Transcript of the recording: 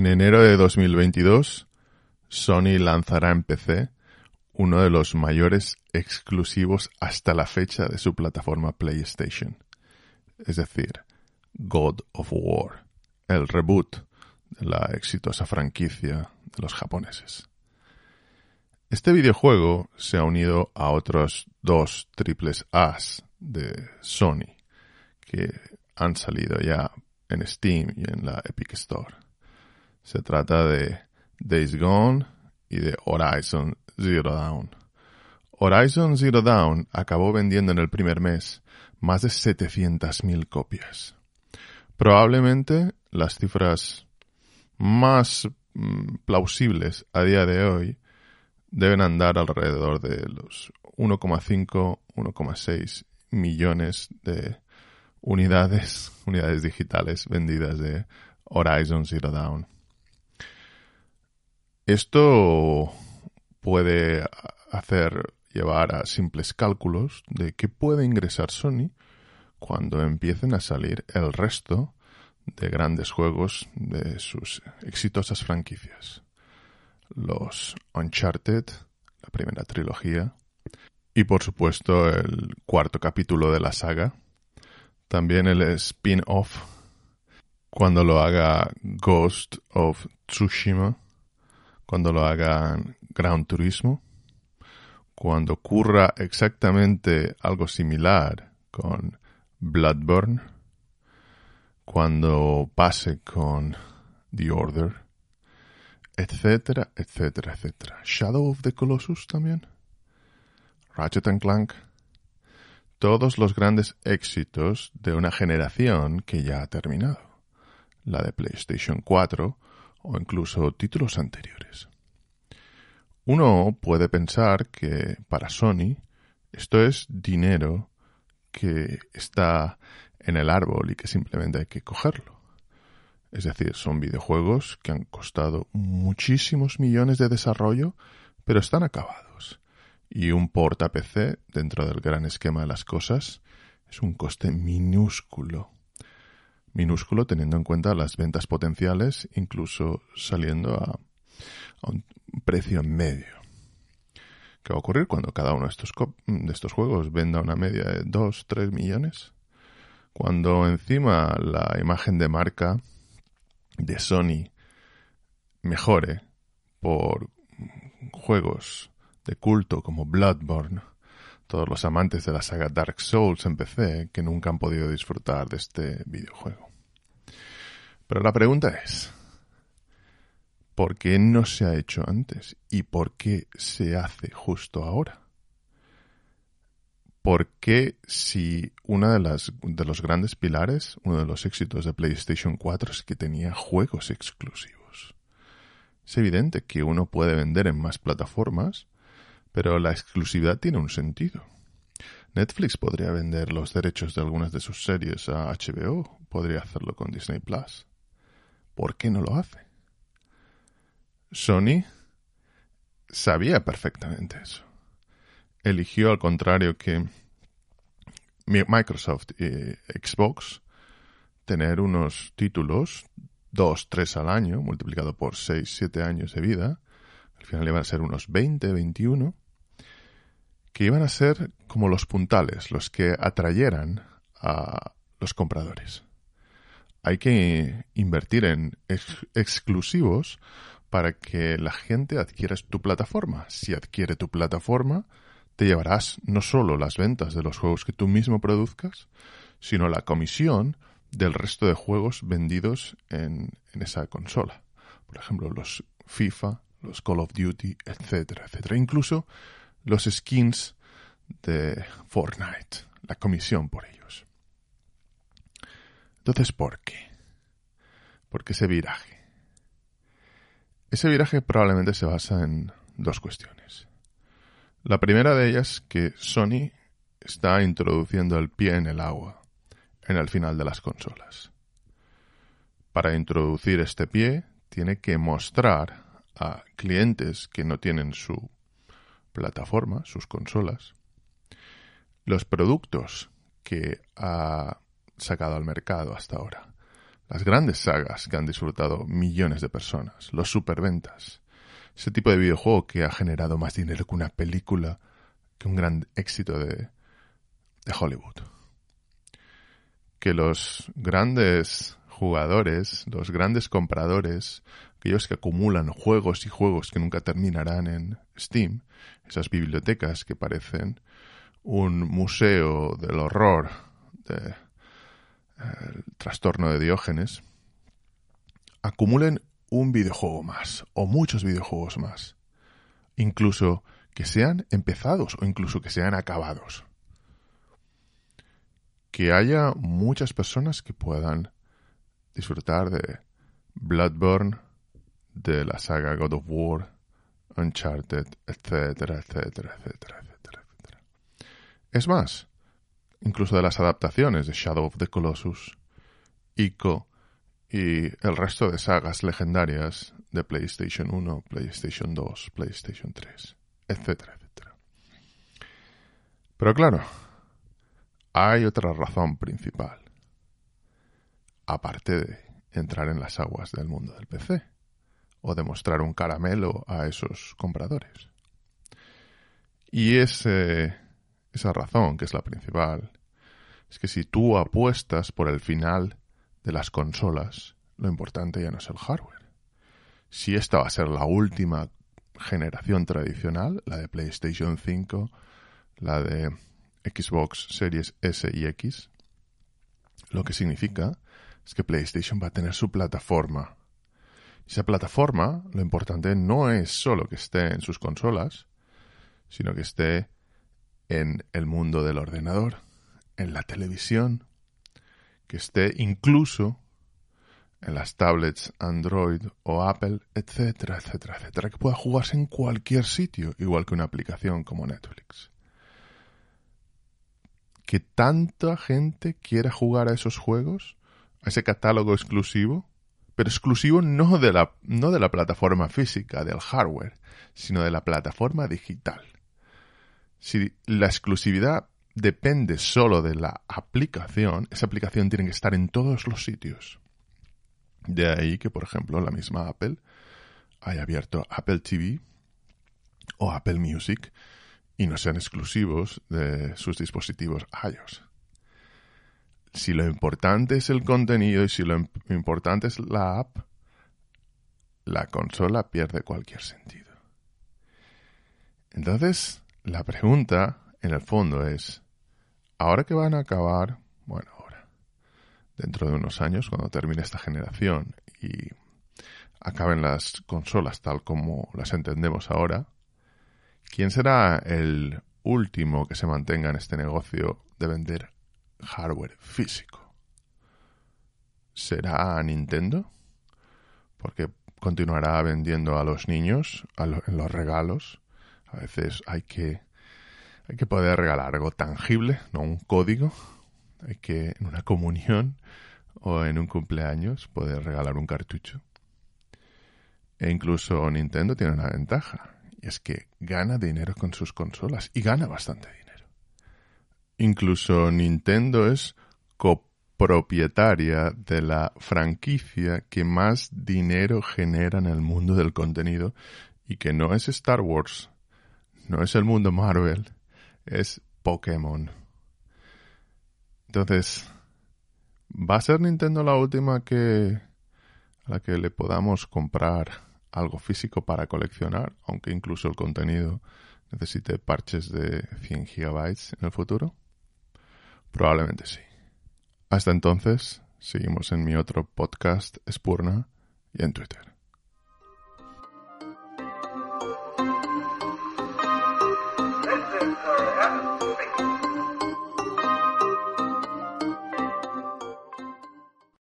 En enero de 2022, Sony lanzará en PC uno de los mayores exclusivos hasta la fecha de su plataforma PlayStation, es decir, God of War, el reboot de la exitosa franquicia de los japoneses. Este videojuego se ha unido a otros dos triples A's de Sony que han salido ya en Steam y en la Epic Store. Se trata de Days Gone y de Horizon Zero Dawn. Horizon Zero Dawn acabó vendiendo en el primer mes más de 700.000 copias. Probablemente las cifras más mm, plausibles a día de hoy deben andar alrededor de los 1,5, 1,6 millones de unidades, unidades digitales vendidas de Horizon Zero Dawn. Esto puede hacer llevar a simples cálculos de qué puede ingresar Sony cuando empiecen a salir el resto de grandes juegos de sus exitosas franquicias. Los Uncharted, la primera trilogía, y por supuesto el cuarto capítulo de la saga, también el spin-off cuando lo haga Ghost of Tsushima, cuando lo hagan Ground Turismo, cuando ocurra exactamente algo similar con Bloodborne, cuando pase con The Order, etcétera, etcétera, etcétera. Shadow of the Colossus también. Ratchet and Clank. Todos los grandes éxitos de una generación que ya ha terminado. La de PlayStation 4 o incluso títulos anteriores. Uno puede pensar que para Sony esto es dinero que está en el árbol y que simplemente hay que cogerlo. Es decir, son videojuegos que han costado muchísimos millones de desarrollo, pero están acabados. Y un porta PC, dentro del gran esquema de las cosas, es un coste minúsculo minúsculo teniendo en cuenta las ventas potenciales, incluso saliendo a, un precio medio. ¿Qué va a ocurrir cuando cada uno de estos, de estos juegos venda una media de 2, 3 millones? Cuando encima la imagen de marca de Sony mejore por juegos de culto como Bloodborne, todos los amantes de la saga Dark Souls en PC que nunca han podido disfrutar de este videojuego. Pero la pregunta es, ¿por qué no se ha hecho antes? ¿Y por qué se hace justo ahora? ¿Por qué si uno de, de los grandes pilares, uno de los éxitos de PlayStation 4 es que tenía juegos exclusivos? Es evidente que uno puede vender en más plataformas, pero la exclusividad tiene un sentido. Netflix podría vender los derechos de algunas de sus series a HBO, podría hacerlo con Disney Plus. ¿Por qué no lo hace? Sony sabía perfectamente eso. Eligió al contrario que Microsoft y Xbox tener unos títulos, dos, tres al año, multiplicado por seis, siete años de vida, al final iban a ser unos 20, 21, que iban a ser como los puntales, los que atrayeran a los compradores. Hay que invertir en exclusivos para que la gente adquiera tu plataforma. Si adquiere tu plataforma, te llevarás no solo las ventas de los juegos que tú mismo produzcas, sino la comisión del resto de juegos vendidos en, en esa consola. Por ejemplo, los FIFA, los Call of Duty, etcétera, etcétera. Incluso los skins de Fortnite, la comisión por ellos. Entonces, ¿por qué? ¿Por qué ese viraje? Ese viraje probablemente se basa en dos cuestiones. La primera de ellas que Sony está introduciendo el pie en el agua en el final de las consolas. Para introducir este pie, tiene que mostrar a clientes que no tienen su plataforma, sus consolas, los productos que ha sacado al mercado hasta ahora. las grandes sagas que han disfrutado millones de personas, los superventas, ese tipo de videojuego que ha generado más dinero que una película, que un gran éxito de, de Hollywood. Que los grandes jugadores, los grandes compradores, aquellos que acumulan juegos y juegos que nunca terminarán en Steam, esas bibliotecas que parecen un museo del horror, del trastorno de Diógenes, acumulen un videojuego más o muchos videojuegos más, incluso que sean empezados o incluso que sean acabados. Que haya muchas personas que puedan disfrutar de Bloodborne, de la saga God of War, Uncharted, etcétera, etcétera, etcétera, etcétera, etcétera. Es más, incluso de las adaptaciones de Shadow of the Colossus, Ico y el resto de sagas legendarias de PlayStation 1, PlayStation 2, PlayStation 3, etcétera, etcétera. Pero claro, hay otra razón principal, aparte de entrar en las aguas del mundo del PC o demostrar un caramelo a esos compradores. Y esa razón, que es la principal, es que si tú apuestas por el final de las consolas, lo importante ya no es el hardware. Si esta va a ser la última generación tradicional, la de PlayStation 5, la de Xbox Series S y X, lo que significa es que PlayStation va a tener su plataforma esa plataforma, lo importante no es solo que esté en sus consolas, sino que esté en el mundo del ordenador, en la televisión, que esté incluso en las tablets Android o Apple, etcétera, etcétera, etcétera, que pueda jugarse en cualquier sitio, igual que una aplicación como Netflix. Que tanta gente quiera jugar a esos juegos, a ese catálogo exclusivo, pero exclusivo no de la, no de la plataforma física, del hardware, sino de la plataforma digital. Si la exclusividad depende solo de la aplicación, esa aplicación tiene que estar en todos los sitios. De ahí que, por ejemplo, la misma Apple haya abierto Apple TV o Apple Music y no sean exclusivos de sus dispositivos iOS si lo importante es el contenido y si lo importante es la app, la consola pierde cualquier sentido. Entonces, la pregunta, en el fondo, es, ahora que van a acabar, bueno, ahora, dentro de unos años, cuando termine esta generación y acaben las consolas tal como las entendemos ahora, ¿quién será el último que se mantenga en este negocio de vender hardware físico. ¿Será Nintendo? Porque continuará vendiendo a los niños en los regalos. A veces hay que, hay que poder regalar algo tangible, no un código. Hay que en una comunión o en un cumpleaños poder regalar un cartucho. E incluso Nintendo tiene una ventaja, y es que gana dinero con sus consolas, y gana bastante dinero. Incluso Nintendo es copropietaria de la franquicia que más dinero genera en el mundo del contenido y que no es Star Wars, no es el mundo Marvel, es Pokémon. Entonces, ¿va a ser Nintendo la última que a la que le podamos comprar algo físico para coleccionar, aunque incluso el contenido necesite parches de 100 gigabytes en el futuro? Probablemente sí. Hasta entonces, seguimos en mi otro podcast Spurna y en Twitter.